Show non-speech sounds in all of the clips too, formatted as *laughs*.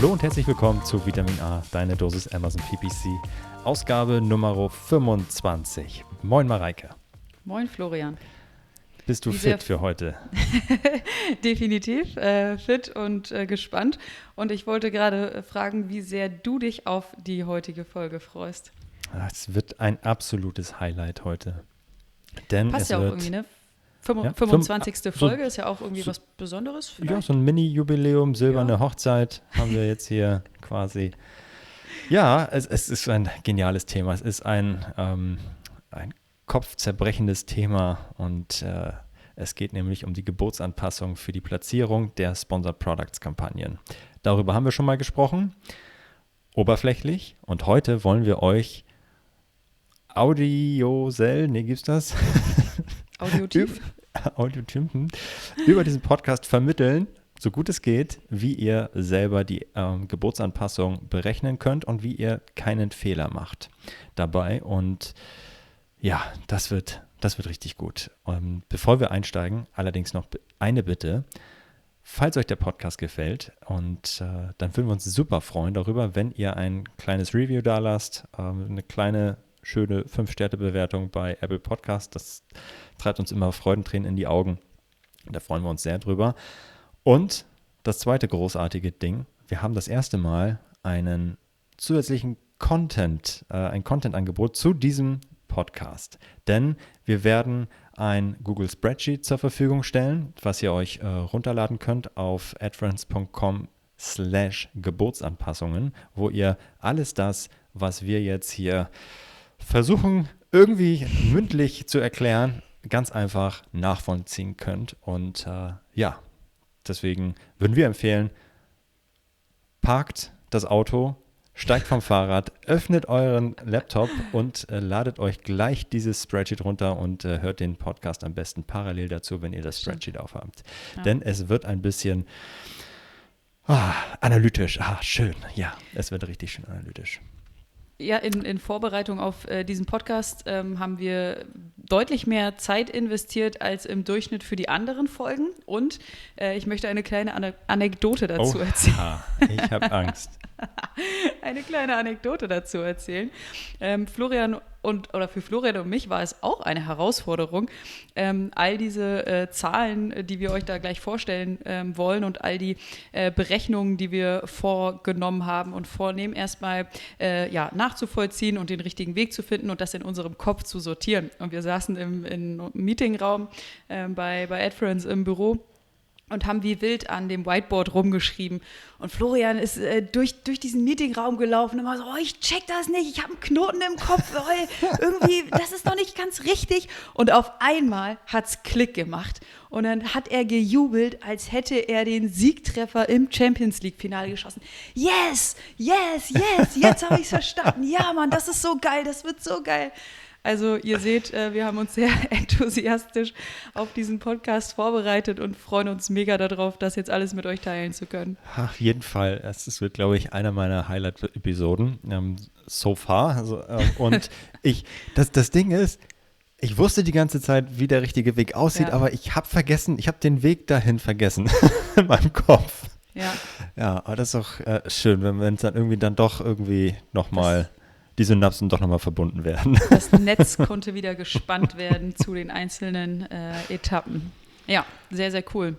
Hallo und herzlich willkommen zu Vitamin A, deine Dosis Amazon PPC, Ausgabe Nummer 25. Moin Mareike. Moin Florian. Bist du fit für heute? *laughs* Definitiv äh, fit und äh, gespannt. Und ich wollte gerade äh, fragen, wie sehr du dich auf die heutige Folge freust. Es wird ein absolutes Highlight heute. Denn Passt es ja auch wird, irgendwie, ne? Fünf- Ja, 25. fünf- Folge so- ist ja auch irgendwie was Besonderes. Ja, Vielleicht? so ein Mini-Jubiläum, silberne Ja. Hochzeit haben wir jetzt hier *laughs* quasi. Ja, es, es ist ein geniales Thema. Es ist ein, ähm, ein kopfzerbrechendes Thema und äh, es geht nämlich um die Gebotsanpassung für die Platzierung der Sponsored Products Kampagnen. Darüber haben wir schon mal gesprochen, oberflächlich. Und heute wollen wir euch Audiosell, nee, gibt's das? *laughs* Audiotief. *laughs* Audiotypen über diesen Podcast vermitteln, so gut es geht, wie ihr selber die ähm, Geburtsanpassung berechnen könnt und wie ihr keinen Fehler macht dabei. Und ja, das wird, das wird richtig gut. Ähm, bevor wir einsteigen, allerdings noch eine Bitte. Falls euch der Podcast gefällt, und äh, dann würden wir uns super freuen darüber, wenn ihr ein kleines Review da lasst, ähm, eine kleine, schöne 5-Sterne-Bewertung bei Apple Podcast. Das treibt uns immer Freudentränen in die Augen. Da freuen wir uns sehr drüber. Und das zweite großartige Ding, wir haben das erste Mal einen zusätzlichen Content, äh, ein Content-Angebot zu diesem Podcast. Denn wir werden ein Google Spreadsheet zur Verfügung stellen, was ihr euch äh, runterladen könnt auf adference.com slash Geburtsanpassungen, wo ihr alles das, was wir jetzt hier versuchen irgendwie mündlich zu erklären, ganz einfach nachvollziehen könnt. Und äh, ja, deswegen würden wir empfehlen, parkt das Auto, steigt vom Fahrrad, öffnet euren Laptop und äh, ladet euch gleich dieses Spreadsheet runter und äh, hört den Podcast am besten parallel dazu, wenn ihr das. Spreadsheet aufhabt. Ja. Denn es wird ein bisschen ah, analytisch. Ah, schön. Ja, es wird richtig schön analytisch. Ja, in, in Vorbereitung auf äh, diesen Podcast ähm, haben wir deutlich mehr Zeit investiert als im Durchschnitt für die anderen Folgen. Und äh, ich möchte eine kleine Ane Anekdote dazu erzählen. Oha, *laughs* ich habe Angst. *laughs* eine kleine Anekdote dazu erzählen. Ähm, Florian und oder für Florian und mich war es auch eine Herausforderung, ähm, all diese äh, Zahlen, die wir euch da gleich vorstellen ähm, wollen und all die äh, Berechnungen, die wir vorgenommen haben und vornehmen, erstmal äh, ja, nachzuvollziehen und den richtigen Weg zu finden und das in unserem Kopf zu sortieren. Und wir saßen im, im Meetingraum ähm, bei, bei Adference im Büro und haben wie wild an dem Whiteboard rumgeschrieben. Und Florian ist äh, durch, durch diesen Meetingraum gelaufen und immer so, oh, ich check das nicht, ich habe einen Knoten im Kopf, oh, irgendwie, das ist noch nicht ganz richtig. Und auf einmal hat's Klick gemacht. Und dann hat er gejubelt, als hätte er den Siegtreffer im Champions League-Finale geschossen. Yes, yes, yes, jetzt habe ich es verstanden. Ja, Mann, das ist so geil, das wird so geil. Also ihr seht, äh, wir haben uns sehr *laughs* enthusiastisch auf diesen Podcast vorbereitet und freuen uns mega darauf, das jetzt alles mit euch teilen zu können. Auf jeden Fall. Es wird, glaube ich, einer meiner Highlight-Episoden ähm, so far. Also, ähm, und *laughs* ich, das, das Ding ist, ich wusste die ganze Zeit, wie der richtige Weg aussieht, Ja. aber ich habe vergessen, ich habe den Weg dahin vergessen *laughs* in meinem Kopf. Ja, Ja, aber das ist auch äh, schön, wenn wenn es dann irgendwie dann doch irgendwie nochmal, die Synapsen doch nochmal verbunden werden. *laughs* das *laughs* Netz konnte wieder gespannt werden zu den einzelnen äh, Etappen. Ja, sehr, sehr cool.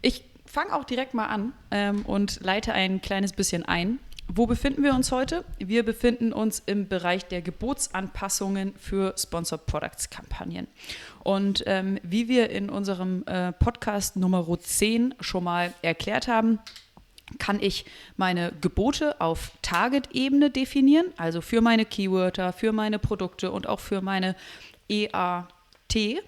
Ich fange auch direkt mal an ähm, und leite ein kleines bisschen ein. Wo befinden wir uns heute? Wir befinden uns im Bereich der Gebotsanpassungen für Sponsored Products Kampagnen. Und ähm, wie wir in unserem äh, Podcast Nummer 10 schon mal erklärt haben, kann ich meine Gebote auf Target-Ebene definieren, also für meine Keywörter, für meine Produkte und auch für meine EA T,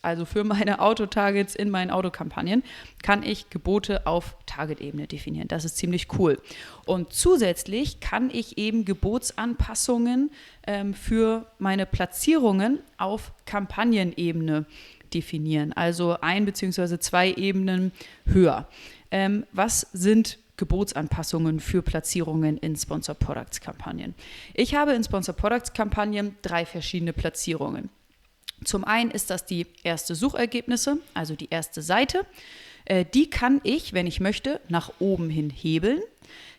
also für meine Autotargets in meinen Autokampagnen, kann ich Gebote auf Target-Ebene definieren. Das ist ziemlich cool. Und zusätzlich kann ich eben Gebotsanpassungen ähm, für meine Platzierungen auf Kampagnenebene definieren, also ein bzw. zwei Ebenen höher. Ähm, was sind Gebotsanpassungen für Platzierungen in Sponsor Products Kampagnen? Ich habe in Sponsor Products Kampagnen drei verschiedene Platzierungen. Zum einen ist das die erste Suchergebnisse, also die erste Seite. Äh, die kann ich, wenn ich möchte, nach oben hin hebeln.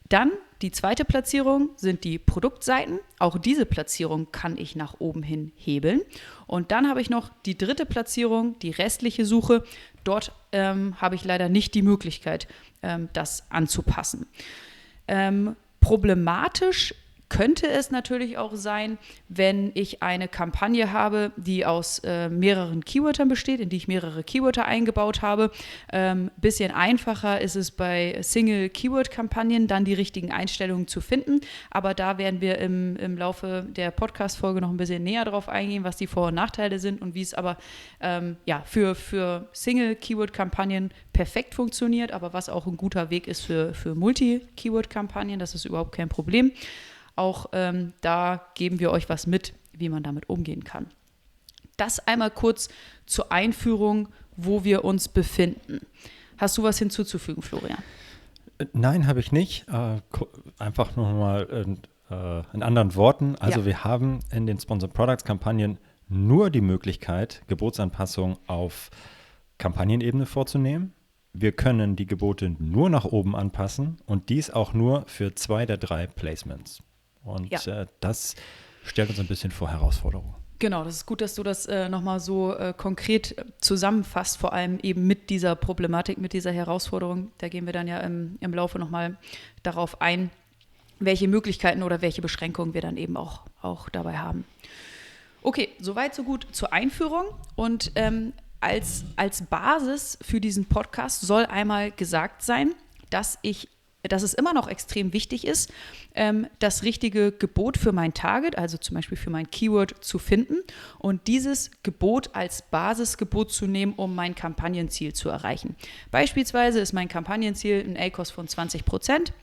Dann die zweite Platzierung sind die Produktseiten. Auch diese Platzierung kann ich nach oben hin hebeln. Und dann habe ich noch die dritte Platzierung, die restliche Suche. Dort ähm, habe ich leider nicht die Möglichkeit, ähm, das anzupassen. Ähm, problematisch könnte es natürlich auch sein, wenn ich eine Kampagne habe, die aus äh, mehreren Keywörtern besteht, in die ich mehrere Keywörter eingebaut habe. Ähm, bisschen einfacher ist es bei Single-Keyword-Kampagnen, dann die richtigen Einstellungen zu finden. Aber da werden wir im, im Laufe der Podcast-Folge noch ein bisschen näher drauf eingehen, was die Vor- und Nachteile sind und wie es aber ähm, ja, für, für Single-Keyword-Kampagnen perfekt funktioniert, aber was auch ein guter Weg ist für, für Multi-Keyword-Kampagnen. Das ist überhaupt kein Problem. Auch ähm, da geben wir euch was mit, wie man damit umgehen kann. Das einmal kurz zur Einführung, wo wir uns befinden. Hast du was hinzuzufügen, Florian? Nein, habe ich nicht. Äh, einfach nochmal in, äh, in anderen Worten. Also ja. wir haben in den Sponsor Products Kampagnen nur die Möglichkeit, Gebotsanpassungen auf Kampagnenebene vorzunehmen. Wir können die Gebote nur nach oben anpassen und dies auch nur für zwei der drei Placements. Und ja. äh, das stellt uns ein bisschen vor Herausforderungen. Genau, das ist gut, dass du das äh, nochmal so äh, konkret zusammenfasst, vor allem eben mit dieser Problematik, mit dieser Herausforderung. Da gehen wir dann ja im, im Laufe nochmal darauf ein, welche Möglichkeiten oder welche Beschränkungen wir dann eben auch, auch dabei haben. Okay, soweit, so gut zur Einführung. Und ähm, als, als Basis für diesen Podcast soll einmal gesagt sein, dass ich dass es immer noch extrem wichtig ist, ähm, das richtige Gebot für mein Target, also zum Beispiel für mein Keyword, zu finden und dieses Gebot als Basisgebot zu nehmen, um mein Kampagnenziel zu erreichen. Beispielsweise ist mein Kampagnenziel ein ACOS von 20 Prozent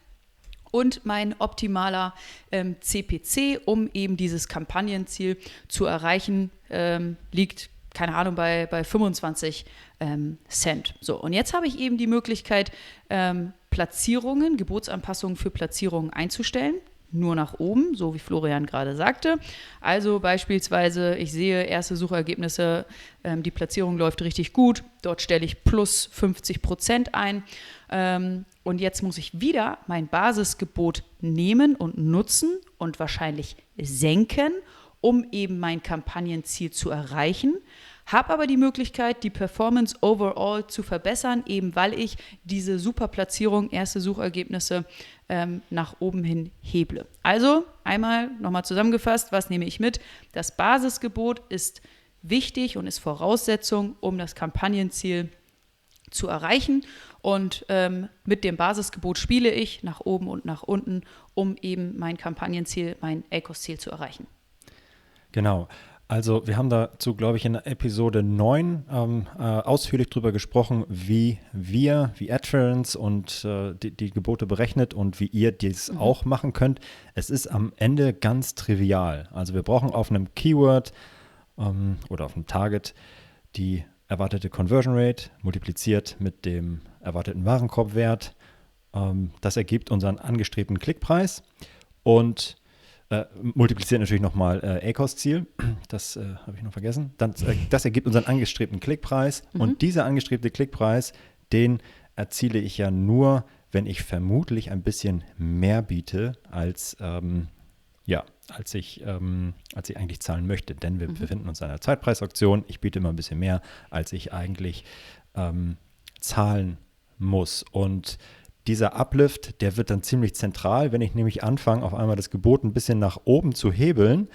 und mein optimaler ähm, CPC, um eben dieses Kampagnenziel zu erreichen, ähm, liegt keine Ahnung, bei, bei 25 ähm, Cent. So, und jetzt habe ich eben die Möglichkeit, ähm, Platzierungen, Gebotsanpassungen für Platzierungen einzustellen. Nur nach oben, so wie Florian gerade sagte. Also beispielsweise, ich sehe erste Suchergebnisse, ähm, die Platzierung läuft richtig gut. Dort stelle ich plus 50 Prozent ein. Ähm, und jetzt muss ich wieder mein Basisgebot nehmen und nutzen und wahrscheinlich senken, um eben mein Kampagnenziel zu erreichen habe aber die Möglichkeit, die Performance overall zu verbessern, eben weil ich diese super Platzierung, erste Suchergebnisse ähm, nach oben hin heble. Also einmal nochmal zusammengefasst, was nehme ich mit? Das Basisgebot ist wichtig und ist Voraussetzung, um das Kampagnenziel zu erreichen. Und ähm, mit dem Basisgebot spiele ich nach oben und nach unten, um eben mein Kampagnenziel, mein ACOS-Ziel zu erreichen. Genau. Also wir haben dazu, glaube ich, in Episode 9 ähm, äh, ausführlich darüber gesprochen, wie wir, wie Adference und äh, die, die, Gebote berechnet und wie ihr dies mhm. auch machen könnt. Es ist am Ende ganz trivial. Also wir brauchen auf einem Keyword ähm, oder auf einem Target die erwartete Conversion Rate multipliziert mit dem erwarteten Warenkorbwert. Ähm, das ergibt unseren angestrebten Klickpreis und äh, multipliziert natürlich nochmal äh, ACOS-Ziel. Das äh, habe ich noch vergessen. Dann, äh, das ergibt unseren angestrebten Klickpreis. Mhm. Und dieser angestrebte Klickpreis, den erziele ich ja nur, wenn ich vermutlich ein bisschen mehr biete, als, ähm, ja, als, ich, ähm, als ich eigentlich zahlen möchte. Denn wir mhm. befinden uns in einer Zeitpreisauktion. Ich biete immer ein bisschen mehr, als ich eigentlich ähm, zahlen muss. Und dieser Uplift, der wird dann ziemlich zentral. Wenn ich nämlich anfange, auf einmal das Gebot ein bisschen nach oben zu hebeln,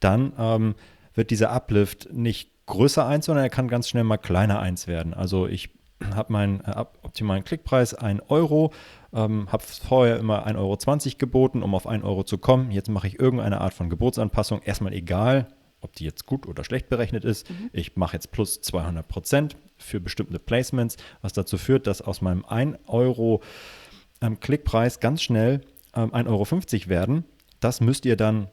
dann ähm, wird dieser Uplift nicht größer eins, sondern er kann ganz schnell mal kleiner eins werden. Also ich *clears throat* habe meinen äh, optimalen Klickpreis 1 Euro, ähm, habe vorher immer 1,20 Euro geboten, um auf 1 Euro zu kommen. Jetzt mache ich irgendeine Art von Gebotsanpassung. Erstmal egal, ob die jetzt gut oder schlecht berechnet ist. Mhm. Ich mache jetzt plus 200 Prozent für bestimmte Placements, was dazu führt, dass aus meinem 1 Euro ähm, Klickpreis ganz schnell ähm, 1,50 Euro werden. Das müsst ihr dann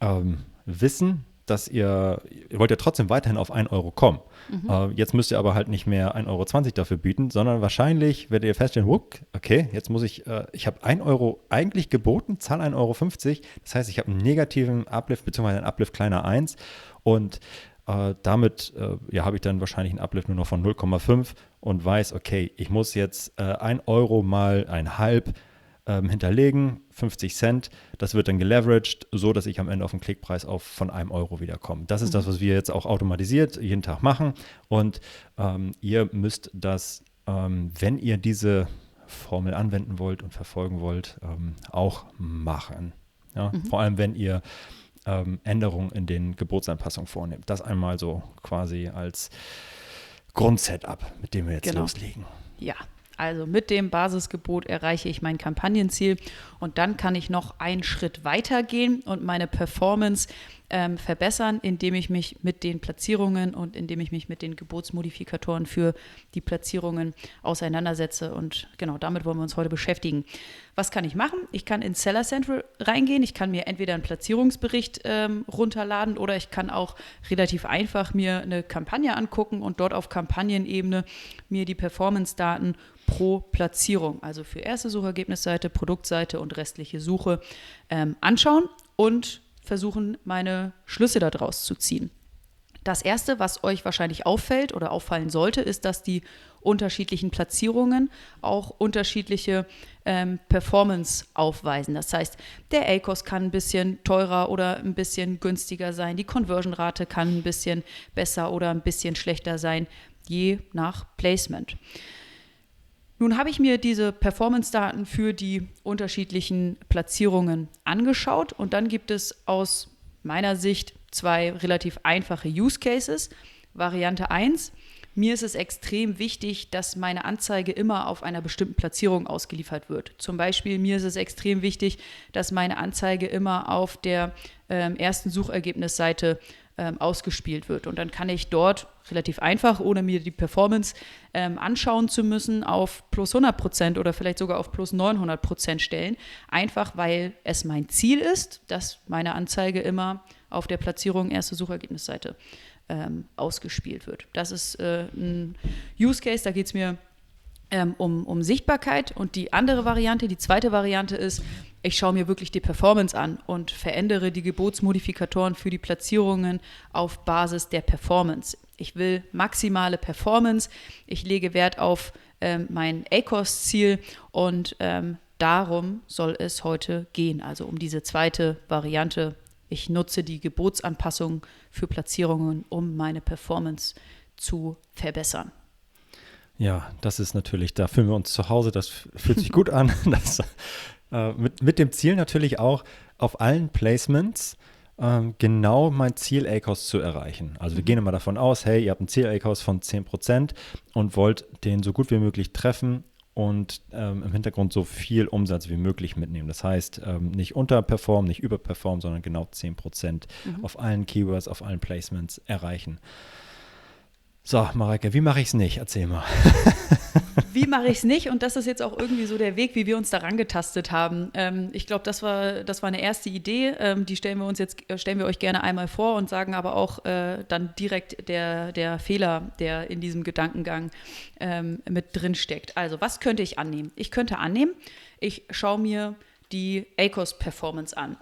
ähm, wissen, dass ihr, ihr wollt ja trotzdem weiterhin auf 1 Euro kommen. Mhm. Äh, jetzt müsst ihr aber halt nicht mehr 1,20 Euro dafür bieten, sondern wahrscheinlich werdet ihr feststellen, okay, jetzt muss ich, äh, ich habe 1 Euro eigentlich geboten, zahle 1,50 Euro. Das heißt, ich habe einen negativen Uplift bzw. einen Uplift kleiner 1 und äh, damit äh, ja, habe ich dann wahrscheinlich einen Uplift nur noch von 0,5 und weiß, okay, ich muss jetzt äh, 1 Euro mal ein halb ähm, hinterlegen, 50 Cent. Das wird dann geleveraged, so dass ich am Ende auf einen Klickpreis auf von einem Euro wiederkomme. Das ist mhm. das, was wir jetzt auch automatisiert jeden Tag machen. Und ähm, ihr müsst das, ähm, wenn ihr diese Formel anwenden wollt und verfolgen wollt, ähm, auch machen. Ja? Mhm. Vor allem, wenn ihr ähm, Änderungen in den Geburtsanpassungen vornehmt. Das einmal so quasi als Grundsetup, mit dem wir jetzt genau. loslegen. Ja, also mit dem Basisgebot erreiche ich mein Kampagnenziel und dann kann ich noch einen Schritt weiter gehen und meine Performance ähm, verbessern, indem ich mich mit den Platzierungen und indem ich mich mit den Gebotsmodifikatoren für die Platzierungen auseinandersetze. Und genau damit wollen wir uns heute beschäftigen. Was kann ich machen? Ich kann in Seller Central reingehen. Ich kann mir entweder einen Platzierungsbericht ähm, runterladen oder ich kann auch relativ einfach mir eine Kampagne angucken und dort auf Kampagnenebene mir die Performance-Daten pro Platzierung, also für erste Suchergebnisseite, Produktseite und restliche Suche ähm, anschauen und versuchen, meine Schlüsse daraus zu ziehen. Das Erste, was euch wahrscheinlich auffällt oder auffallen sollte, ist, dass die unterschiedlichen Platzierungen auch unterschiedliche ähm, Performance aufweisen. Das heißt, der ACOS kann ein bisschen teurer oder ein bisschen günstiger sein, die Conversion-Rate kann ein bisschen besser oder ein bisschen schlechter sein, je nach Placement. Nun habe ich mir diese Performance-Daten für die unterschiedlichen Platzierungen angeschaut und dann gibt es aus meiner Sicht zwei relativ einfache Use Cases. Variante 1, mir ist es extrem wichtig, dass meine Anzeige immer auf einer bestimmten Platzierung ausgeliefert wird. Zum Beispiel, mir ist es extrem wichtig, dass meine Anzeige immer auf der ähm, ersten Suchergebnisseite ähm, ausgespielt wird. Und dann kann ich dort relativ einfach, ohne mir die Performance ähm, anschauen zu müssen, auf plus 100 Prozent oder vielleicht sogar auf plus 900 Prozent stellen. Einfach weil es mein Ziel ist, dass meine Anzeige immer auf der Platzierung erste Suchergebnisseite ähm, ausgespielt wird. Das ist äh, ein Use Case, da geht es mir ähm, um, um Sichtbarkeit. Und die andere Variante, die zweite Variante ist, ich schaue mir wirklich die Performance an und verändere die Gebotsmodifikatoren für die Platzierungen auf Basis der Performance. Ich will maximale Performance. Ich lege Wert auf ähm, mein ACOS-Ziel und ähm, darum soll es heute gehen. Also um diese zweite Variante. Ich nutze die Gebotsanpassung für Platzierungen, um meine Performance zu verbessern. Ja, das ist natürlich, da fühlen wir uns zu Hause, das fühlt sich gut an. *laughs* Das, äh, mit, mit dem Ziel natürlich auch auf allen Placements ähm, genau mein Ziel ACOS zu erreichen. Also wir mhm. gehen immer davon aus, hey, ihr habt ein Ziel ACOS von 10% und wollt den so gut wie möglich treffen und ähm, im Hintergrund so viel Umsatz wie möglich mitnehmen. Das heißt, ähm, nicht unterperformen, nicht überperformen, sondern genau 10% mhm. auf allen Keywords, auf allen Placements erreichen. So, Mareike, wie mache ich es nicht? Erzähl mal. *laughs* wie mache ich es nicht? Und das ist jetzt auch irgendwie so der Weg, wie wir uns daran getastet haben. Ähm, ich glaube, das war, das war eine erste Idee. Ähm, die stellen wir uns jetzt, äh, stellen wir euch gerne einmal vor und sagen aber auch äh, dann direkt der, der Fehler, der in diesem Gedankengang ähm, mit drin steckt. Also, was könnte ich annehmen? Ich könnte annehmen, ich schaue mir die ACOS-Performance an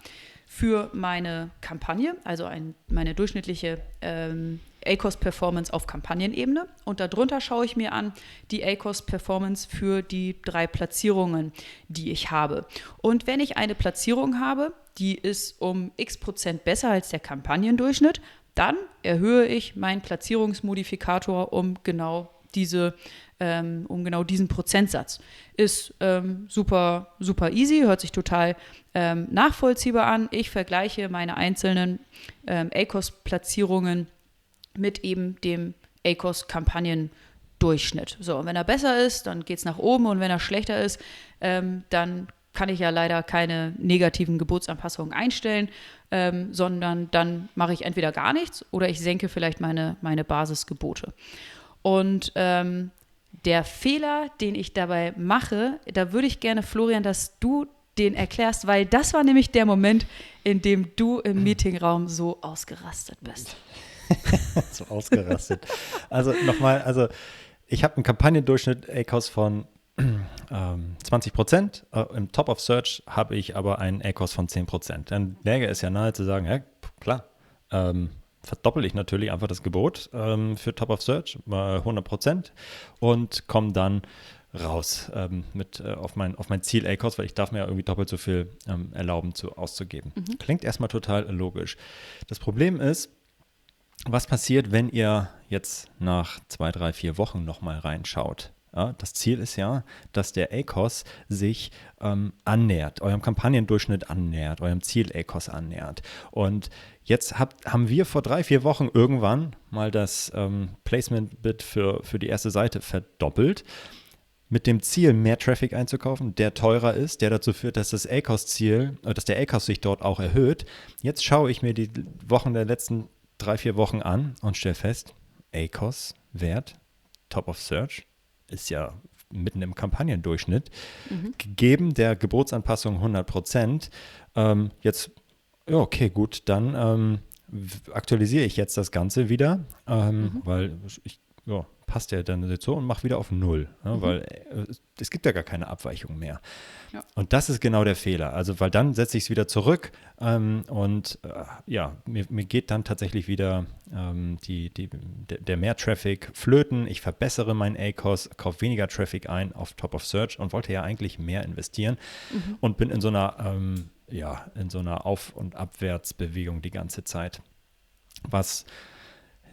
für meine Kampagne, also ein, meine durchschnittliche ähm, ACOS-Performance auf Kampagnenebene. Und darunter schaue ich mir an die ACOS-Performance für die drei Platzierungen, die ich habe. Und wenn ich eine Platzierung habe, die ist um x Prozent besser als der Kampagnendurchschnitt, dann erhöhe ich meinen Platzierungsmodifikator um genau diese ähm, um genau diesen Prozentsatz. Ist ähm, super, super easy, hört sich total ähm, nachvollziehbar an. Ich vergleiche meine einzelnen ähm, ACOS-Platzierungen mit eben dem ACOS-Kampagnendurchschnitt. So, und wenn er besser ist, dann geht es nach oben und wenn er schlechter ist, ähm, dann kann ich ja leider keine negativen Geburtsanpassungen einstellen, ähm, sondern dann mache ich entweder gar nichts oder ich senke vielleicht meine, meine Basisgebote. Und ähm, der Fehler, den ich dabei mache, da würde ich gerne, Florian, dass du den erklärst, weil das war nämlich der Moment, in dem du im *clears throat* Meetingraum so ausgerastet bist. *laughs* so ausgerastet. Also nochmal, also ich habe einen Kampagnendurchschnitt ACOS von *clears throat* ähm, 20 Prozent. Äh, Im Top of Search habe ich aber einen ACOS von 10 Prozent. Dann läge es ja nahe zu sagen, ja, klar, ähm, verdoppel ich natürlich einfach das Gebot ähm, für Top of Search mal 100 Prozent und komme dann raus ähm, mit, äh, auf, mein, auf mein Ziel ACOS, weil ich darf mir ja irgendwie doppelt so viel ähm, erlauben zu, auszugeben. Mhm. Klingt erstmal total logisch. Das Problem ist, was passiert, wenn ihr jetzt nach zwei, drei, vier Wochen nochmal reinschaut? Ja, das Ziel ist ja, dass der ACOS sich ähm, annähert, eurem Kampagnendurchschnitt annähert, eurem Ziel ACOS annähert. Und jetzt habt, haben wir vor drei, vier Wochen irgendwann mal das ähm, Placement-Bit für, für die erste Seite verdoppelt mit dem Ziel, mehr Traffic einzukaufen, der teurer ist, der dazu führt, dass das ACOS-Ziel, äh, dass der ACOS sich dort auch erhöht. Jetzt schaue ich mir die Wochen der letzten drei, vier Wochen an und stelle fest, ACOS-Wert, Top of Search, ist ja mitten im Kampagnendurchschnitt, mhm. gegeben der Geburtsanpassung 100 Prozent. Ähm, jetzt, ja, okay, gut, dann ähm, aktualisiere ich jetzt das Ganze wieder, ähm, mhm. weil ich, ja, passt der dann so und macht wieder auf Null, ja, mhm. weil äh, es gibt ja gar keine Abweichung mehr. Ja. Und das ist genau der Fehler. Also, weil dann setze ich es wieder zurück ähm, und äh, ja, mir, mir, geht dann tatsächlich wieder ähm, die, die, der, der Mehr-Traffic flöten. Ich verbessere meinen ACOS, kaufe weniger Traffic ein auf Top of Search und wollte ja eigentlich mehr investieren mhm. und bin in so einer, ähm, ja, in so einer Auf- und Abwärtsbewegung die ganze Zeit. Was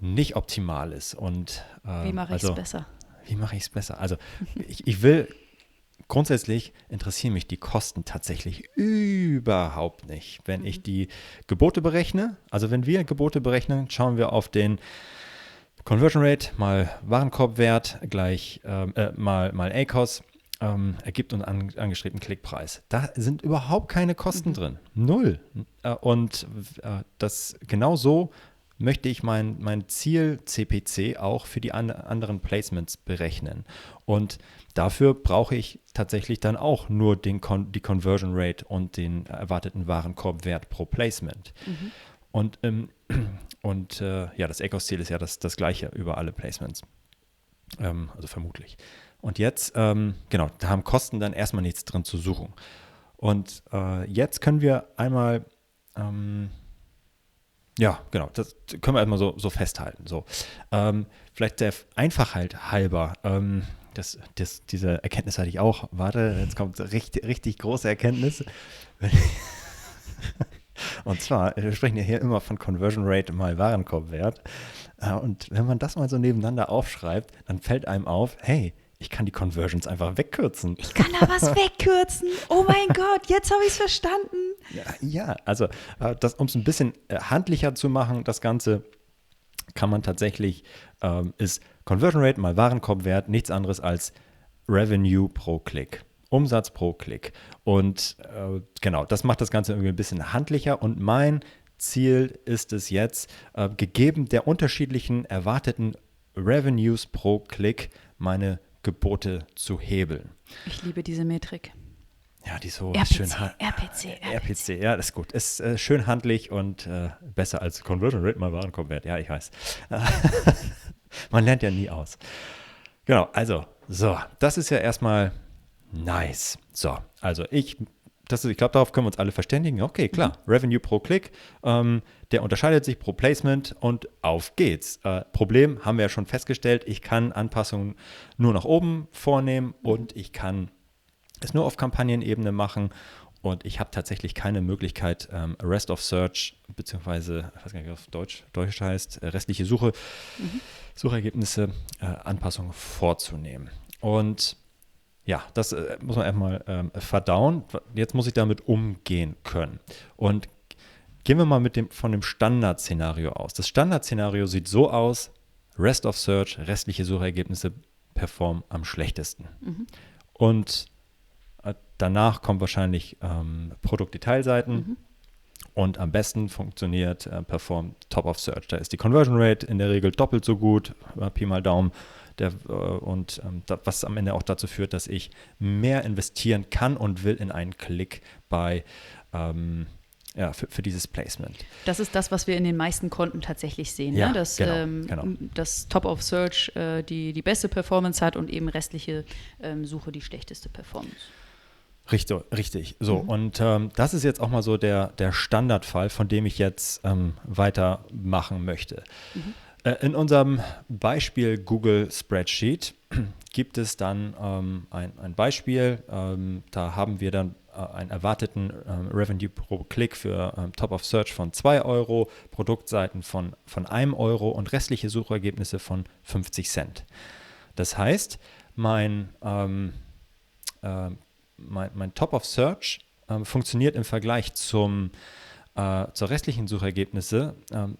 nicht optimal ist. Und, äh, wie mache ich es also, besser? Wie mache ich es besser? Also *laughs* ich, ich will grundsätzlich interessieren mich die Kosten tatsächlich überhaupt nicht. Wenn mhm. ich die Gebote berechne, also wenn wir Gebote berechnen, schauen wir auf den Conversion Rate mal Warenkorbwert gleich ähm, äh, mal, mal ACOS ähm, ergibt uns an, angestrebten Klickpreis. Da sind überhaupt keine Kosten mhm. drin. Null. Äh, und äh, das genau so möchte ich mein, mein Ziel CPC auch für die an, anderen Placements berechnen. Und dafür brauche ich tatsächlich dann auch nur den Con die Conversion Rate und den erwarteten Warenkorbwert pro Placement. Mhm. Und, ähm, *clears throat* und äh, ja, das ECOS-Ziel ist ja das, das gleiche über alle Placements. Ähm, also vermutlich. Und jetzt, ähm, genau, da haben Kosten dann erstmal nichts drin zu suchen. Und äh, jetzt können wir einmal ähm, ja, genau. Das können wir erstmal so, so festhalten. So. Ähm, vielleicht der Einfachheit halber. Ähm, das, das, diese Erkenntnis hatte ich auch. Warte, jetzt kommt richtig, richtig große Erkenntnis. *laughs* Und zwar, wir sprechen ja hier immer von Conversion Rate mal Warenkorbwert. Äh, und wenn man das mal so nebeneinander aufschreibt, dann fällt einem auf, hey, ich kann die Conversions einfach wegkürzen. Ich kann da was *laughs* wegkürzen. Oh mein Gott, jetzt habe ich es verstanden. Ja, ja also äh, um es ein bisschen äh, handlicher zu machen, das Ganze kann man tatsächlich, ähm, ist Conversion Rate mal Warenkorbwert nichts anderes als Revenue pro Klick. Umsatz pro Klick. Und äh, genau, das macht das Ganze irgendwie ein bisschen handlicher. Und mein Ziel ist es jetzt, äh, gegeben der unterschiedlichen erwarteten Revenues pro Klick, meine Gebote zu hebeln. Ich liebe diese Metrik. Ja, die ist so RPC, schön. RPC, RPC, RPC, ja, das ist gut. Ist äh, schön handlich und äh, besser als Conversion Rate mal Warenkorbwert. Ja, ich weiß. *laughs* Man lernt ja nie aus. Genau, also, so, das ist ja erstmal nice. So, also ich das ist, ich glaube, darauf können wir uns alle verständigen. Okay, klar, mhm. Revenue pro Klick, ähm, der unterscheidet sich pro Placement und auf geht's. Äh, Problem haben wir ja schon festgestellt, ich kann Anpassungen nur nach oben vornehmen mhm. und ich kann es nur auf Kampagnenebene machen und ich habe tatsächlich keine Möglichkeit, ähm, Rest of Search, beziehungsweise, ich weiß gar nicht, wie auf Deutsch, Deutsch heißt, äh, restliche Suche, mhm. Suchergebnisse, äh, Anpassungen vorzunehmen. Und ja, das äh, muss man erstmal ähm, verdauen. Jetzt muss ich damit umgehen können. Und gehen wir mal mit dem, von dem Standardszenario aus. Das Standardszenario sieht so aus: Rest of Search, restliche Suchergebnisse performen am schlechtesten. Mhm. Und äh, danach kommen wahrscheinlich ähm, Produktdetailseiten. Mhm. Und am besten funktioniert, äh, performt Top of Search. Da ist die Conversion Rate in der Regel doppelt so gut, äh, Pi mal Daumen. Der, äh, und ähm, was am Ende auch dazu führt, dass ich mehr investieren kann und will in einen Klick bei ähm, ja, für, für, dieses Placement. Das ist das, was wir in den meisten Konten tatsächlich sehen, ne? ja, ne? dass genau, ähm, genau. das Top of Search äh, die, die beste Performance hat und eben restliche ähm, Suche die schlechteste Performance. Richtig, richtig. So, mhm. und ähm, das ist jetzt auch mal so der, der Standardfall, von dem ich jetzt ähm, weitermachen möchte. Mhm. Äh, in unserem Beispiel Google Spreadsheet gibt es dann ähm, ein, ein Beispiel, ähm, da haben wir dann äh, einen erwarteten ähm, Revenue pro Klick für ähm, Top of Search von 2 Euro, Produktseiten von, von 1 Euro und restliche Suchergebnisse von 50 Cent. Das heißt, mein äh, mein, mein Top of Search ähm, funktioniert im Vergleich zum, äh, zur restlichen Suchergebnisse ähm,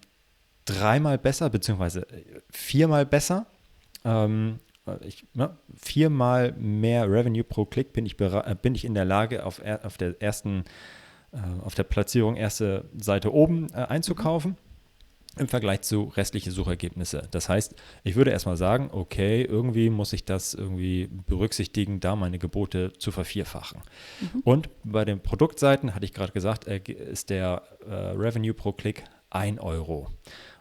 dreimal besser, beziehungsweise viermal besser. Ähm, ich, ne, viermal mehr Revenue pro Klick bin ich, äh, bin ich in der Lage, auf, er, auf der ersten, äh, auf der Platzierung erste Seite oben äh, einzukaufen im Vergleich zu restlichen Suchergebnisse. Das heißt, ich würde erstmal sagen, okay, irgendwie muss ich das irgendwie berücksichtigen, da meine Gebote zu vervierfachen. Mhm. Und bei den Produktseiten, hatte ich gerade gesagt, äh, ist der äh, Revenue pro Klick 1 Euro.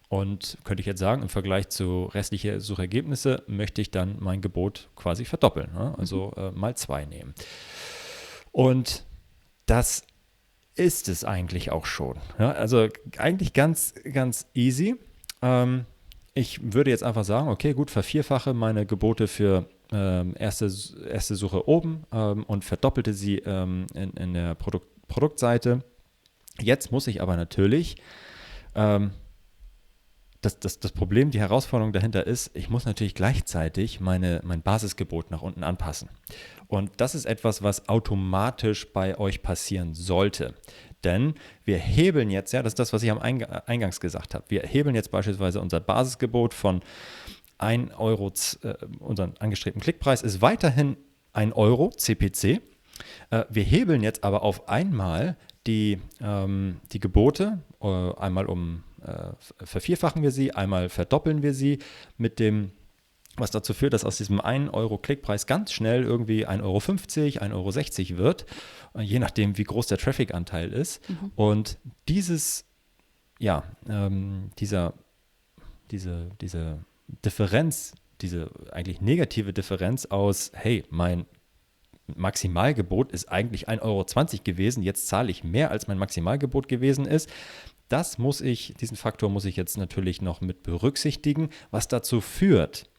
Und könnte ich jetzt sagen, im Vergleich zu restlichen Suchergebnisse möchte ich dann mein Gebot quasi verdoppeln, ne? also mhm. äh, mal zwei nehmen. Und das ist es eigentlich auch schon. Ja, also eigentlich ganz, ganz easy. Ähm, ich würde jetzt einfach sagen, okay, gut, vervierfache meine Gebote für ähm, erste, erste Suche oben ähm, und verdoppelte sie ähm, in, in der Produkt, Produktseite. Jetzt muss ich aber natürlich ähm, das, das, das Problem, die Herausforderung dahinter ist, ich muss natürlich gleichzeitig meine, mein Basisgebot nach unten anpassen. Und das ist etwas, was automatisch bei euch passieren sollte. Denn wir hebeln jetzt, ja, das ist das, was ich am Eingangs gesagt habe, wir hebeln jetzt beispielsweise unser Basisgebot von 1 Euro, äh, unseren angestrebten Klickpreis ist weiterhin 1 Euro CPC. Äh, wir hebeln jetzt aber auf einmal die, ähm, die Gebote, äh, einmal um äh, vervierfachen wir sie, einmal verdoppeln wir sie mit dem was dazu führt, dass aus diesem 1 Euro Klickpreis ganz schnell irgendwie 1,50 Euro, 1,60 Euro wird, äh, je nachdem, wie groß der Traffic-Anteil ist. Mhm. Und dieses, ja, ähm, dieser, diese, diese Differenz, diese eigentlich negative Differenz aus, hey, mein Maximalgebot ist eigentlich 1,20 Euro gewesen, jetzt zahle ich mehr, als mein Maximalgebot gewesen ist. Das muss ich, diesen Faktor muss ich jetzt natürlich noch mit berücksichtigen, was dazu führt,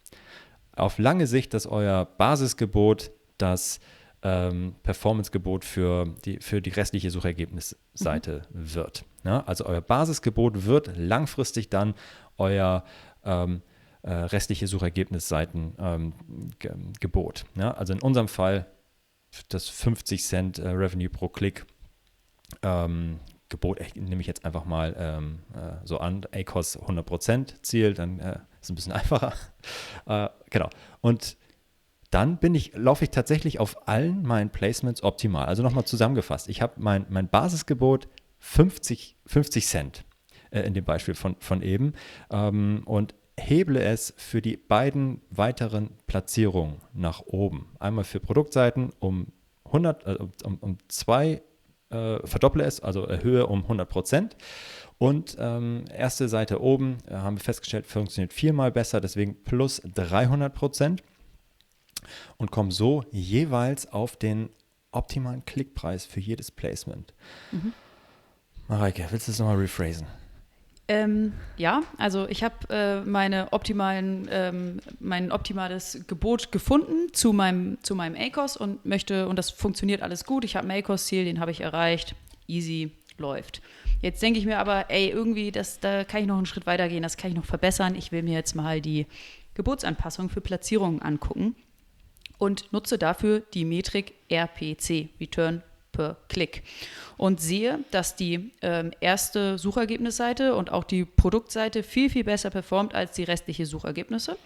auf lange Sicht, dass euer Basisgebot das ähm, Performancegebot für die, für die restliche Suchergebnisseite mhm. wird. Ja, also euer Basisgebot wird langfristig dann euer ähm, äh, restliche Suchergebnisseitengebot. Ähm, ja, also in unserem Fall das 50 Cent äh, Revenue pro Klick ähm, Gebot, nehme ich jetzt einfach mal ähm, äh, so an, ACOS 100% Ziel, dann äh, ist ein bisschen *laughs* einfacher. Äh, genau. Und dann bin ich, laufe ich tatsächlich auf allen meinen Placements optimal. Also nochmal zusammengefasst, ich habe mein, mein Basisgebot 50, 50 Cent äh, in dem Beispiel von, von eben ähm, und heble es für die beiden weiteren Platzierungen nach oben. Einmal für Produktseiten um 100, äh, um, um zwei, äh, verdopple es, also erhöhe um 100 Prozent und ähm, erste Seite oben äh, haben wir festgestellt, funktioniert viermal besser, deswegen plus 300 Prozent und kommen so jeweils auf den optimalen Klickpreis für jedes Placement. Mhm. Mareike, willst du es nochmal rephrasen? Ähm, ja, also ich habe äh, meine optimalen, ähm, mein optimales Gebot gefunden zu meinem, zu meinem ACOS und möchte, und das funktioniert alles gut. Ich habe ein ACOS-Ziel, den habe ich erreicht. Easy, läuft. Jetzt denke ich mir aber, ey, irgendwie, das, da kann ich noch einen Schritt weiter gehen, das kann ich noch verbessern. Ich will mir jetzt mal die Geburtsanpassung für Platzierungen angucken und nutze dafür die Metrik RPC, Return per Click. Und sehe, dass die ähm, erste Suchergebnisseite und auch die Produktseite viel, viel besser performt als die restlichen Suchergebnisse.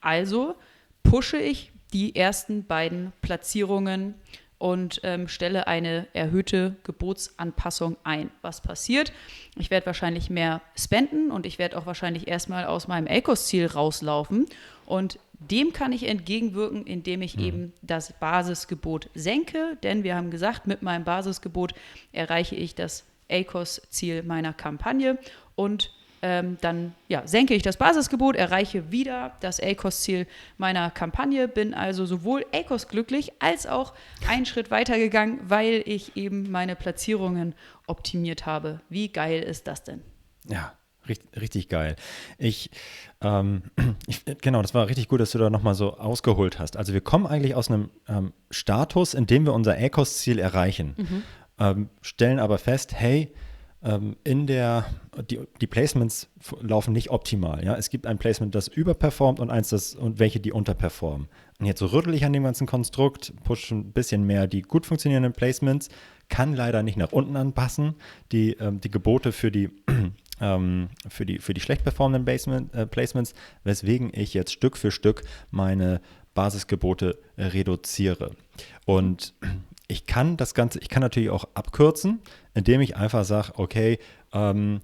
Also pushe ich die ersten beiden Platzierungen und ähm, stelle eine erhöhte Gebotsanpassung ein. Was passiert? Ich werde wahrscheinlich mehr spenden und ich werde auch wahrscheinlich erstmal aus meinem ACOS-Ziel rauslaufen. Und dem kann ich entgegenwirken, indem ich mhm. eben das Basisgebot senke. Denn wir haben gesagt, mit meinem Basisgebot erreiche ich das ACOS-Ziel meiner Kampagne und ähm, dann ja, senke ich das Basisgebot, erreiche wieder das ACOS-Ziel meiner Kampagne, bin also sowohl ACOS glücklich als auch einen Schritt weiter gegangen, weil ich eben meine Platzierungen optimiert habe. Wie geil ist das denn? Ja, richtig, richtig geil. Ich, ähm, *clears throat* ich, genau, das war richtig gut, dass du da nochmal so ausgeholt hast. Also wir kommen eigentlich aus einem ähm, Status, in dem wir unser ACOS-Ziel erreichen, mhm. ähm, stellen aber fest, hey, ähm, in der, die, die Placements laufen nicht optimal. Ja? Es gibt ein Placement, das überperformt und eins, das und welche, die unterperformen. Und jetzt so rüttel ich an dem ganzen Konstrukt, pushe ein bisschen mehr die gut funktionierenden Placements, kann leider nicht nach unten anpassen. Die, ähm, die Gebote für die, ähm, für die, für die schlecht performenden Basement, äh, Placements, weswegen ich jetzt Stück für Stück meine Basisgebote reduziere. Und ich kann das Ganze, ich kann natürlich auch abkürzen, indem ich einfach sage, okay, ähm,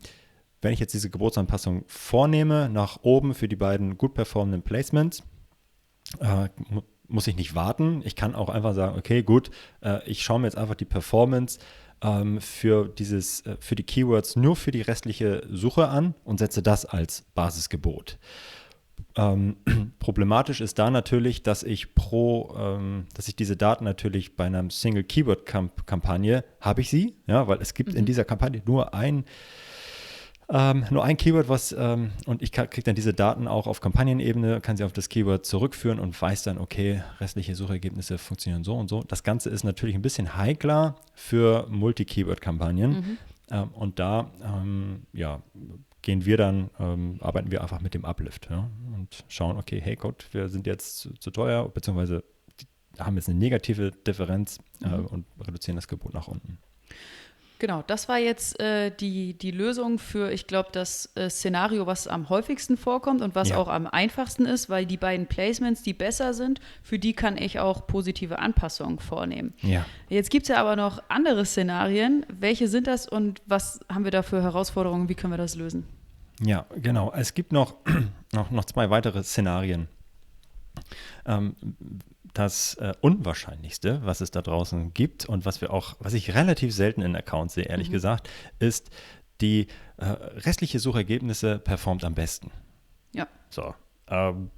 wenn ich jetzt diese Geburtsanpassung vornehme, nach oben für die beiden gut performenden Placements, äh, muss ich nicht warten. Ich kann auch einfach sagen, okay, gut, äh, ich schaue mir jetzt einfach die Performance ähm, für, dieses, äh, für die Keywords nur für die restliche Suche an und setze das als Basisgebot. Ähm, *clears throat* problematisch ist da natürlich, dass ich pro, ähm, dass ich diese Daten natürlich bei einer Single Keyword Kampagne habe ich sie, ja, weil es gibt mhm. in dieser Kampagne nur ein ähm, nur ein Keyword, was ähm, und ich kriege dann diese Daten auch auf Kampagnenebene, kann sie auf das Keyword zurückführen und weiß dann, okay, restliche Suchergebnisse funktionieren so und so. Das Ganze ist natürlich ein bisschen heikler für Multi-Keyword-Kampagnen. Mhm. Ähm, und da ähm, ja, gehen wir dann, ähm, arbeiten wir einfach mit dem Uplift ja, und schauen, okay, hey Gott, wir sind jetzt zu, zu teuer, beziehungsweise haben jetzt eine negative Differenz äh, mhm. und reduzieren das Gebot nach unten. Genau, das war jetzt äh, die, die Lösung für, ich glaube, das äh, Szenario, was am häufigsten vorkommt und was ja. auch am einfachsten ist, weil die beiden Placements, die besser sind, für die kann ich auch positive Anpassungen vornehmen. Ja. Jetzt gibt es ja aber noch andere Szenarien. Welche sind das und was haben wir da für Herausforderungen? Wie können wir das lösen? Ja, genau. Es gibt noch, *clears throat* noch, noch zwei weitere Szenarien. Ähm, das äh, Unwahrscheinlichste, was es da draußen gibt und was wir auch, was ich relativ selten in Accounts sehe, ehrlich mhm. gesagt, ist, die äh, restliche Suchergebnisse performt am besten. Ja. So. Ähm,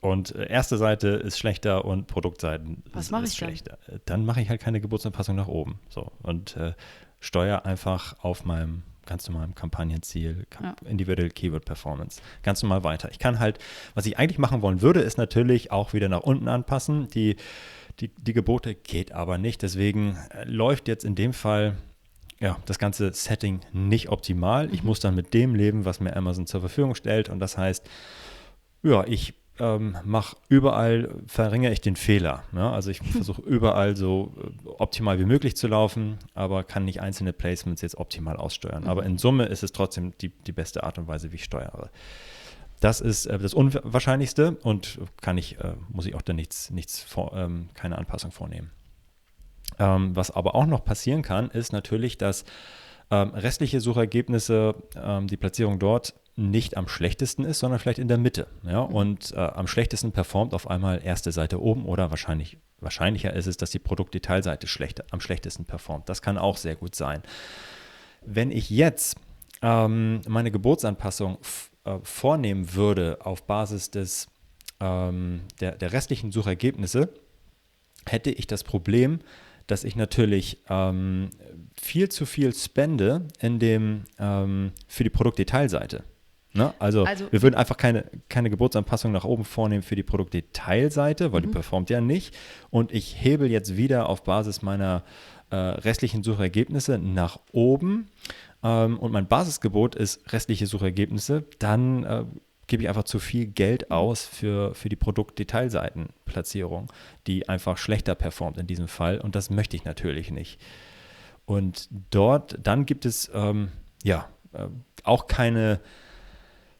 und äh, erste Seite ist schlechter und Produktseiten was ist, ist schlechter. Dann? dann mache ich halt keine Geburtsanpassung nach oben. So. Und äh, steuere einfach auf meinem ganz normalen Kampagnenziel, ja. Individual Keyword Performance, ganz normal weiter. Ich kann halt, was ich eigentlich machen wollen würde, ist natürlich auch wieder nach unten anpassen. Die, die, die Gebote geht aber nicht. Deswegen äh, läuft jetzt in dem Fall ja, das ganze Setting nicht optimal. Ich mhm. muss dann mit dem leben, was mir Amazon zur Verfügung stellt. Und das heißt, ja, ich ähm, mache überall, verringere ich den Fehler. Ne? Also ich *laughs* versuche überall so äh, optimal wie möglich zu laufen, aber kann nicht einzelne Placements jetzt optimal aussteuern. Mhm. Aber in Summe ist es trotzdem die, die beste Art und Weise, wie ich steuere. Das ist äh, das Unwahrscheinlichste und kann ich, äh, muss ich auch da nichts, nichts vor, ähm, keine Anpassung vornehmen. Ähm, was aber auch noch passieren kann, ist natürlich, dass ähm, restliche Suchergebnisse, ähm, die Platzierung dort nicht am schlechtesten ist, sondern vielleicht in der Mitte. Ja? Mhm. Und äh, am schlechtesten performt auf einmal erste Seite oben oder wahrscheinlich, wahrscheinlicher ist es, dass die Produktdetailseite schlechter, am schlechtesten performt. Das kann auch sehr gut sein. Wenn ich jetzt ähm, meine Geburtsanpassung äh, vornehmen würde auf Basis des, ähm, der, der restlichen Suchergebnisse, hätte ich das Problem, dass ich natürlich ähm, viel zu viel spende in dem, ähm, für die Produktdetailseite. Ne? Also, also, wir würden einfach keine, keine Geburtsanpassung nach oben vornehmen für die Produktdetailseite, weil mhm. die performt ja nicht. Und ich hebel jetzt wieder auf Basis meiner äh, restlichen Suchergebnisse nach oben. Ähm, und mein Basisgebot ist restliche Suchergebnisse. Dann äh, gebe ich einfach zu viel Geld aus für, für die Produktdetailseitenplatzierung, die einfach schlechter performt in diesem Fall. Und das möchte ich natürlich nicht. Und dort, dann gibt es ähm, ja äh, auch keine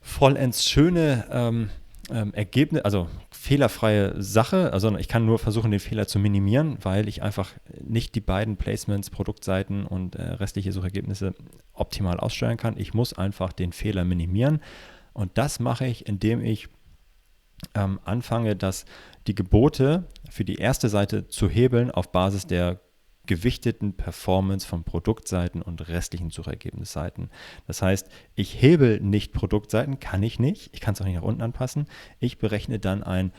vollends schöne ähm, ähm, Ergebnis, also fehlerfreie Sache, also ich kann nur versuchen, den Fehler zu minimieren, weil ich einfach nicht die beiden Placements, Produktseiten und äh, restliche Suchergebnisse optimal aussteuern kann. Ich muss einfach den Fehler minimieren und das mache ich, indem ich ähm, anfange, dass die Gebote für die erste Seite zu hebeln auf Basis der gewichteten Performance von Produktseiten und restlichen Suchergebnisseiten. Das heißt, ich hebel nicht Produktseiten, kann ich nicht. Ich kann es auch nicht nach unten anpassen. Ich berechne dann ein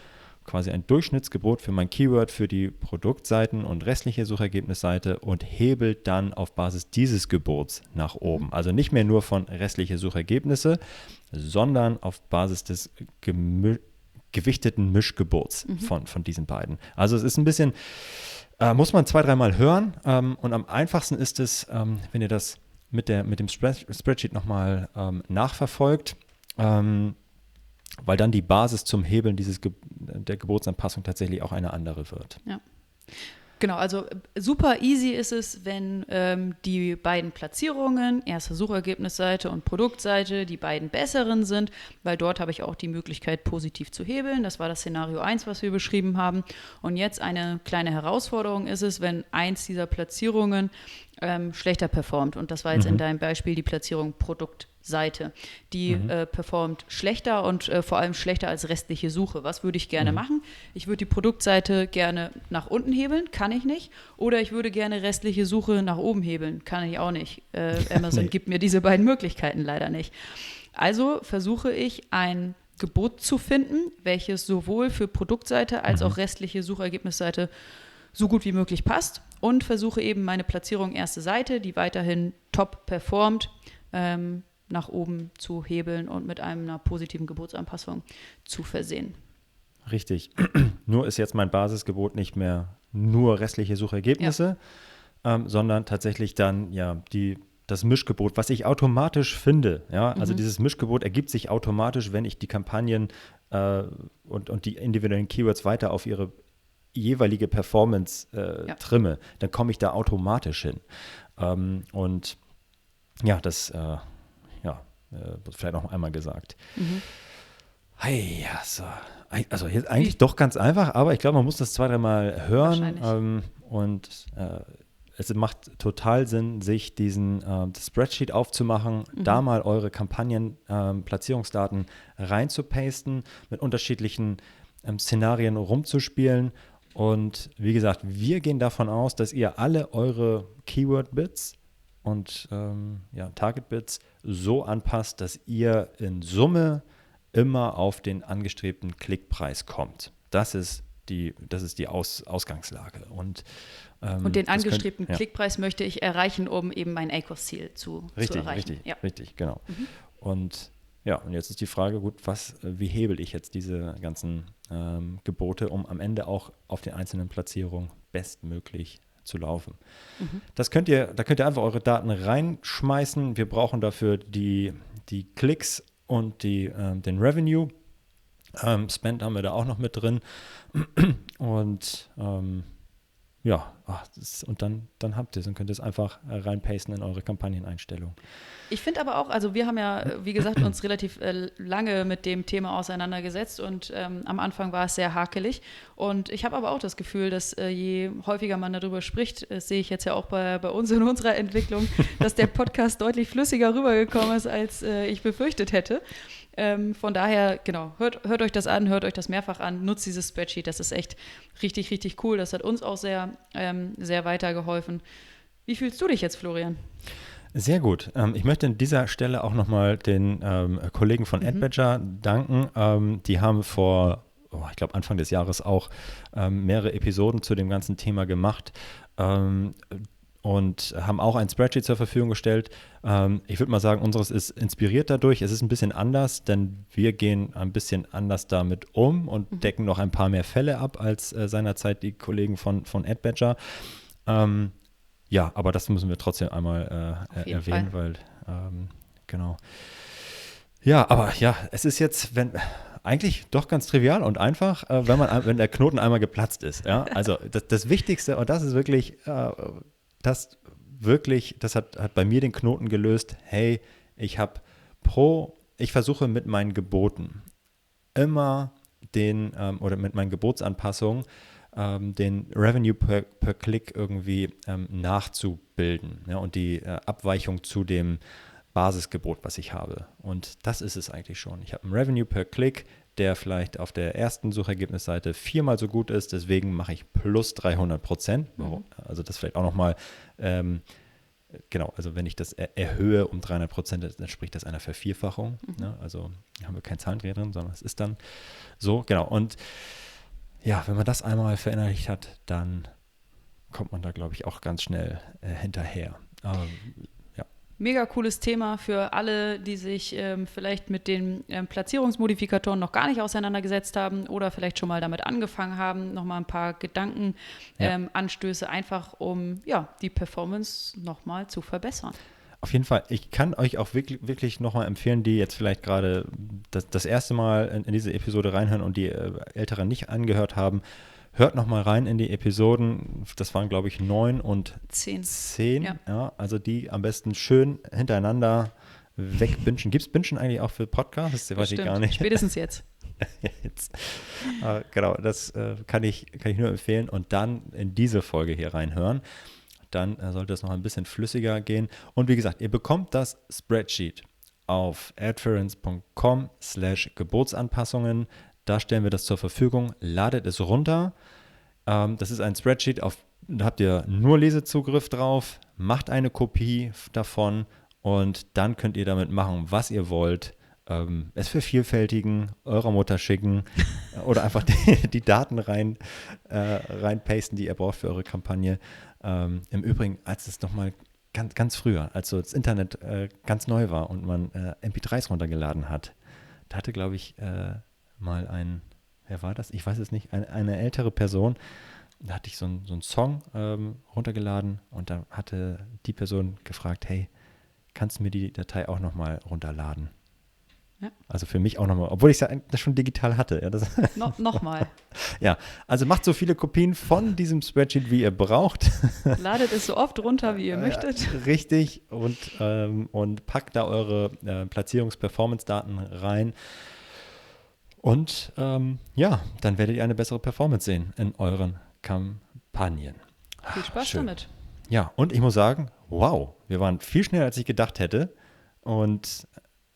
quasi ein Durchschnittsgebot für mein Keyword für die Produktseiten und restliche Suchergebnisseite und hebelt dann auf Basis dieses Gebots nach oben. Also nicht mehr nur von restliche Suchergebnisse, sondern auf Basis des gewichteten Mischgebots mhm. von, von diesen beiden. Also es ist ein bisschen äh, muss man zwei, dreimal hören. Ähm, und am einfachsten ist es, ähm, wenn ihr das mit, der, mit dem Spreadsheet nochmal ähm, nachverfolgt, ähm, weil dann die Basis zum Hebeln dieses Ge der Geburtsanpassung tatsächlich auch eine andere wird. Ja. Genau, also äh, super easy ist es, wenn ähm, die beiden Platzierungen, erste Suchergebnisseite und Produktseite, die beiden besseren sind, weil dort habe ich auch die Möglichkeit, positiv zu hebeln. Das war das Szenario 1, was wir beschrieben haben. Und jetzt eine kleine Herausforderung ist es, wenn eins dieser Platzierungen ähm, schlechter performt. Und das war jetzt mhm. in deinem Beispiel die Platzierung Produkt Seite. Die mhm. äh, performt schlechter und äh, vor allem schlechter als restliche Suche. Was würde ich gerne mhm. machen? Ich würde die Produktseite gerne nach unten hebeln, kann ich nicht. Oder ich würde gerne restliche Suche nach oben hebeln, kann ich auch nicht. Äh, Amazon *laughs* nee. gibt mir diese beiden Möglichkeiten leider nicht. Also versuche ich ein Gebot zu finden, welches sowohl für Produktseite als mhm. auch restliche Suchergebnisseite so gut wie möglich passt und versuche eben meine Platzierung erste Seite, die weiterhin top performt, ähm, nach oben zu hebeln und mit einer positiven Gebotsanpassung zu versehen. Richtig. *clears throat* nur ist jetzt mein Basisgebot nicht mehr nur restliche Suchergebnisse, ja. ähm, sondern tatsächlich dann ja die das Mischgebot, was ich automatisch finde. Ja, also mhm. dieses Mischgebot ergibt sich automatisch, wenn ich die Kampagnen äh, und, und die individuellen Keywords weiter auf ihre jeweilige Performance äh, ja. trimme, dann komme ich da automatisch hin. Ähm, und ja, das äh, äh, vielleicht noch einmal gesagt. Mhm. Hey, ja, so. Also jetzt eigentlich doch ganz einfach, aber ich glaube, man muss das zwei, dreimal hören. Ähm, und äh, es macht total Sinn, sich diesen äh, Spreadsheet aufzumachen, mhm. da mal eure Kampagnen-Platzierungsdaten ähm, reinzupasten, mit unterschiedlichen ähm, Szenarien rumzuspielen. Und wie gesagt, wir gehen davon aus, dass ihr alle eure Keyword-Bits und ähm, ja, Target-Bits so anpasst, dass ihr in Summe immer auf den angestrebten Klickpreis kommt. Das ist die, das ist die Aus, Ausgangslage. Und, ähm, und den angestrebten könnt, ja. Klickpreis möchte ich erreichen, um eben mein ACOS-Ziel zu, richtig, zu erreichen. Richtig, ja. richtig, genau. Mhm. Und ja, und jetzt ist die Frage, gut, was, wie hebel ich jetzt diese ganzen ähm, Gebote, um am Ende auch auf den einzelnen Platzierungen bestmöglich zu laufen. Mhm. Das könnt ihr, da könnt ihr einfach eure Daten reinschmeißen. Wir brauchen dafür die, die Klicks und die, ähm, den Revenue. Ähm, Spend haben wir da auch noch mit drin. *clears throat* Und ähm, ja, ach, das, und dann, dann habt ihr es und könnt es einfach äh, reinpasten in eure Kampagneneinstellung. Ich finde aber auch, also wir haben ja, äh, wie gesagt, uns relativ äh, lange mit dem Thema auseinandergesetzt und ähm, am Anfang war es sehr hakelig. Und ich habe aber auch das Gefühl, dass äh, je häufiger man darüber spricht, das sehe ich jetzt ja auch bei, bei uns in unserer Entwicklung, *laughs* dass der Podcast deutlich flüssiger rübergekommen ist, als äh, ich befürchtet hätte. Ähm, von daher, genau, hört, hört euch das an, hört euch das mehrfach an, nutzt dieses Spreadsheet. Das ist echt richtig, richtig cool. Das hat uns auch sehr, ähm, sehr weitergeholfen. Wie fühlst du dich jetzt, Florian? Sehr gut. Ähm, ich möchte an dieser Stelle auch nochmal den ähm, Kollegen von mhm. AdBadger danken. Ähm, die haben vor, oh, ich glaube, Anfang des Jahres auch ähm, mehrere Episoden zu dem ganzen Thema gemacht. Und haben auch ein Spreadsheet zur Verfügung gestellt. Ähm, ich würde mal sagen, unseres ist inspiriert dadurch. Es ist ein bisschen anders, denn wir gehen ein bisschen anders damit um und mhm. decken noch ein paar mehr Fälle ab als äh, seinerzeit die Kollegen von, von AdBadger. Ähm, ja, aber das müssen wir trotzdem einmal äh, erwähnen, Fall. weil ähm, genau. Ja, aber ja, es ist jetzt, wenn eigentlich doch ganz trivial und einfach, äh, wenn man, wenn der Knoten einmal geplatzt ist. Ja, also das, das Wichtigste und das ist wirklich äh, das wirklich, das hat, hat bei mir den Knoten gelöst, hey, ich habe pro, ich versuche mit meinen Geboten immer den ähm, oder mit meinen Gebotsanpassungen ähm, den Revenue per, per Click irgendwie ähm, nachzubilden ja, und die äh, Abweichung zu dem Basisgebot, was ich habe. Und das ist es eigentlich schon. Ich habe ein Revenue per Click, der vielleicht auf der ersten Suchergebnisseite viermal so gut ist. Deswegen mache ich plus 300 Prozent. Mhm. Also das vielleicht auch nochmal, ähm, genau, also wenn ich das er erhöhe um 300 Prozent, dann entspricht das einer Vervierfachung. Mhm. Ne? Also haben wir kein Zahlendreher drin, sondern es ist dann so, genau. Und ja, wenn man das einmal verinnerlicht hat, dann kommt man da, glaube ich, auch ganz schnell äh, hinterher. Ähm, Mega cooles Thema für alle, die sich ähm, vielleicht mit den ähm, Platzierungsmodifikatoren noch gar nicht auseinandergesetzt haben oder vielleicht schon mal damit angefangen haben. Nochmal ein paar Gedankenanstöße, ja. ähm, einfach um ja, die Performance nochmal zu verbessern. Auf jeden Fall. Ich kann euch auch wirklich, wirklich nochmal empfehlen, die jetzt vielleicht gerade das, das erste Mal in, in, diese Episode reinhören und die äh, Älteren nicht angehört haben Hört noch mal rein in die Episoden. Das waren, glaube ich, neun und zehn. zehn ja. ja. also die am besten schön hintereinander wegbinschen. Gibt es Binschen eigentlich auch für Podcasts? Das weiß ich gar nicht. Spätestens jetzt. *laughs* jetzt. Äh, genau, das äh, kann, ich, kann ich nur empfehlen. Und dann in diese Folge hier reinhören. Dann äh, sollte es noch ein bisschen flüssiger gehen. Und wie gesagt, ihr bekommt das Spreadsheet auf adference.com slash Geburtsanpassungen. Da stellen wir das zur Verfügung. Ladet es runter. Ähm, das ist ein Spreadsheet, auf, da habt ihr nur Lesezugriff drauf. Macht eine Kopie davon und dann könnt ihr damit machen, was ihr wollt. Ähm, es vervielfältigen, eurer Mutter schicken *laughs* oder einfach die, die Daten rein, äh, reinpasten, die ihr braucht für eure Kampagne. Ähm, Im Übrigen, als es nochmal ganz, ganz früher, als so das Internet äh, ganz neu war und man äh, MP3s runtergeladen hat, da hatte, glaube ich, äh, mal ein, wer war das? Ich weiß es nicht, eine, eine ältere Person. Da hatte ich so, ein, so einen Song ähm, runtergeladen und da hatte die Person gefragt, hey, kannst du mir die Datei auch nochmal runterladen? Ja. Also für mich auch nochmal, obwohl ich das schon digital hatte. Ja, das *laughs* no, nochmal. ja, also macht so viele Kopien von diesem Spreadsheet, wie ihr braucht. *laughs* Ladet es so oft runter, wie ihr möchtet. Ja, richtig und, ähm, und packt da eure äh, Platzierungs-Performance-Daten rein. Und ähm, ja, dann werdet ihr eine bessere Performance sehen in euren Kampagnen. Viel Spaß Schön. damit. Ja, und ich muss sagen, wow, wir waren viel schneller, als ich gedacht hätte. Und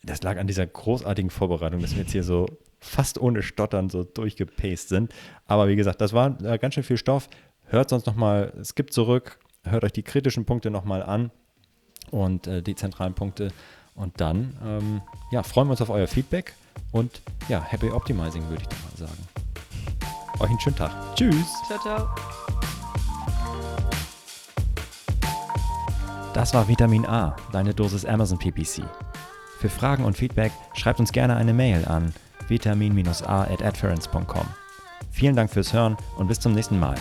das lag an dieser großartigen Vorbereitung, dass wir jetzt hier so fast ohne Stottern so durchgepaced sind. Aber wie gesagt, das war äh, ganz schön viel Stoff. Hört sonst nochmal, skip zurück, hört euch die kritischen Punkte nochmal an und äh, die zentralen Punkte. Und dann ähm, ja, freuen wir uns auf euer Feedback und ja, happy optimizing würde ich doch mal sagen. Euch einen schönen Tag. Tschüss. Ciao, ciao. Das war Vitamin A, deine Dosis Amazon PPC. Für Fragen und Feedback schreibt uns gerne eine Mail an vitamin-a at Vielen Dank fürs Hören und bis zum nächsten Mal.